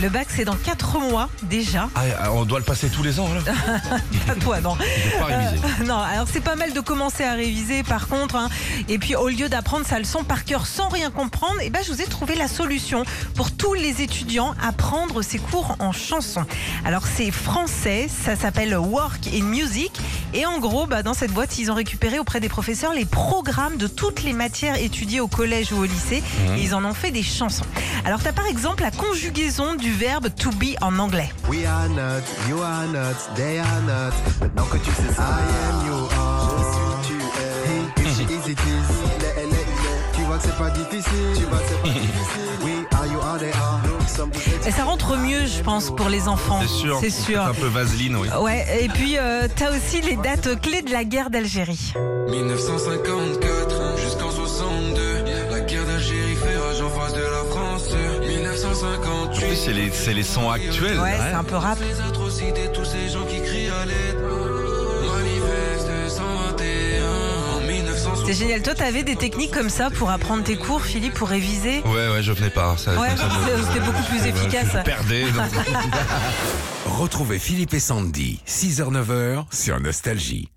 Le bac, c'est dans 4 mois déjà. Ah, on doit le passer tous les ans, là Pas toi, non. Pas réviser. Non, alors c'est pas mal de commencer à réviser par contre. hein. Et puis au lieu d'apprendre sa leçon par cœur sans rien comprendre, eh ben, je vous ai trouvé la solution pour tous les étudiants à prendre ces cours en chanson. Alors c'est français, ça s'appelle Work in Music. Et en gros, bah, dans cette boîte, ils ont récupéré auprès des professeurs les programmes de toutes les matières étudiées au collège ou au lycée. Et ils en ont fait des chansons. Alors tu as par exemple la conjugaison du verbe to be en anglais. We are not, you are not, they are not. Maintenant que tu sais ça, I am, you are. Je suis, tu es. Hey, easy, easy, easy. Il est, elle est, il est. Tu vois que c'est pas difficile. Tu vois que c'est pas difficile. We are, you are, they are. Nous sommes tous Et ça rentre mieux, je pense, pour les enfants. C'est sûr. C'est sûr. Un peu vaseline, oui. Ouais, et puis euh, t'as aussi les dates clés de la guerre d'Algérie. 1954 jusqu'en 62, 1958. Oui, c'est les, c'est les sons actuels. Ouais, c'est un peu rap. Les atrocités, tous ces gens qui crient à l'aide. Manifeste 121 en 1960. C'est génial. Toi, t'avais des techniques comme ça pour apprendre tes cours, Philippe, pour réviser? Ouais, ouais, je venais pas. Ça, Ouais, comme ça, je- c'était beaucoup plus efficace. Je perdais. donc- Retrouvez Philippe et Sandy, 6h-9h sur Nostalgie.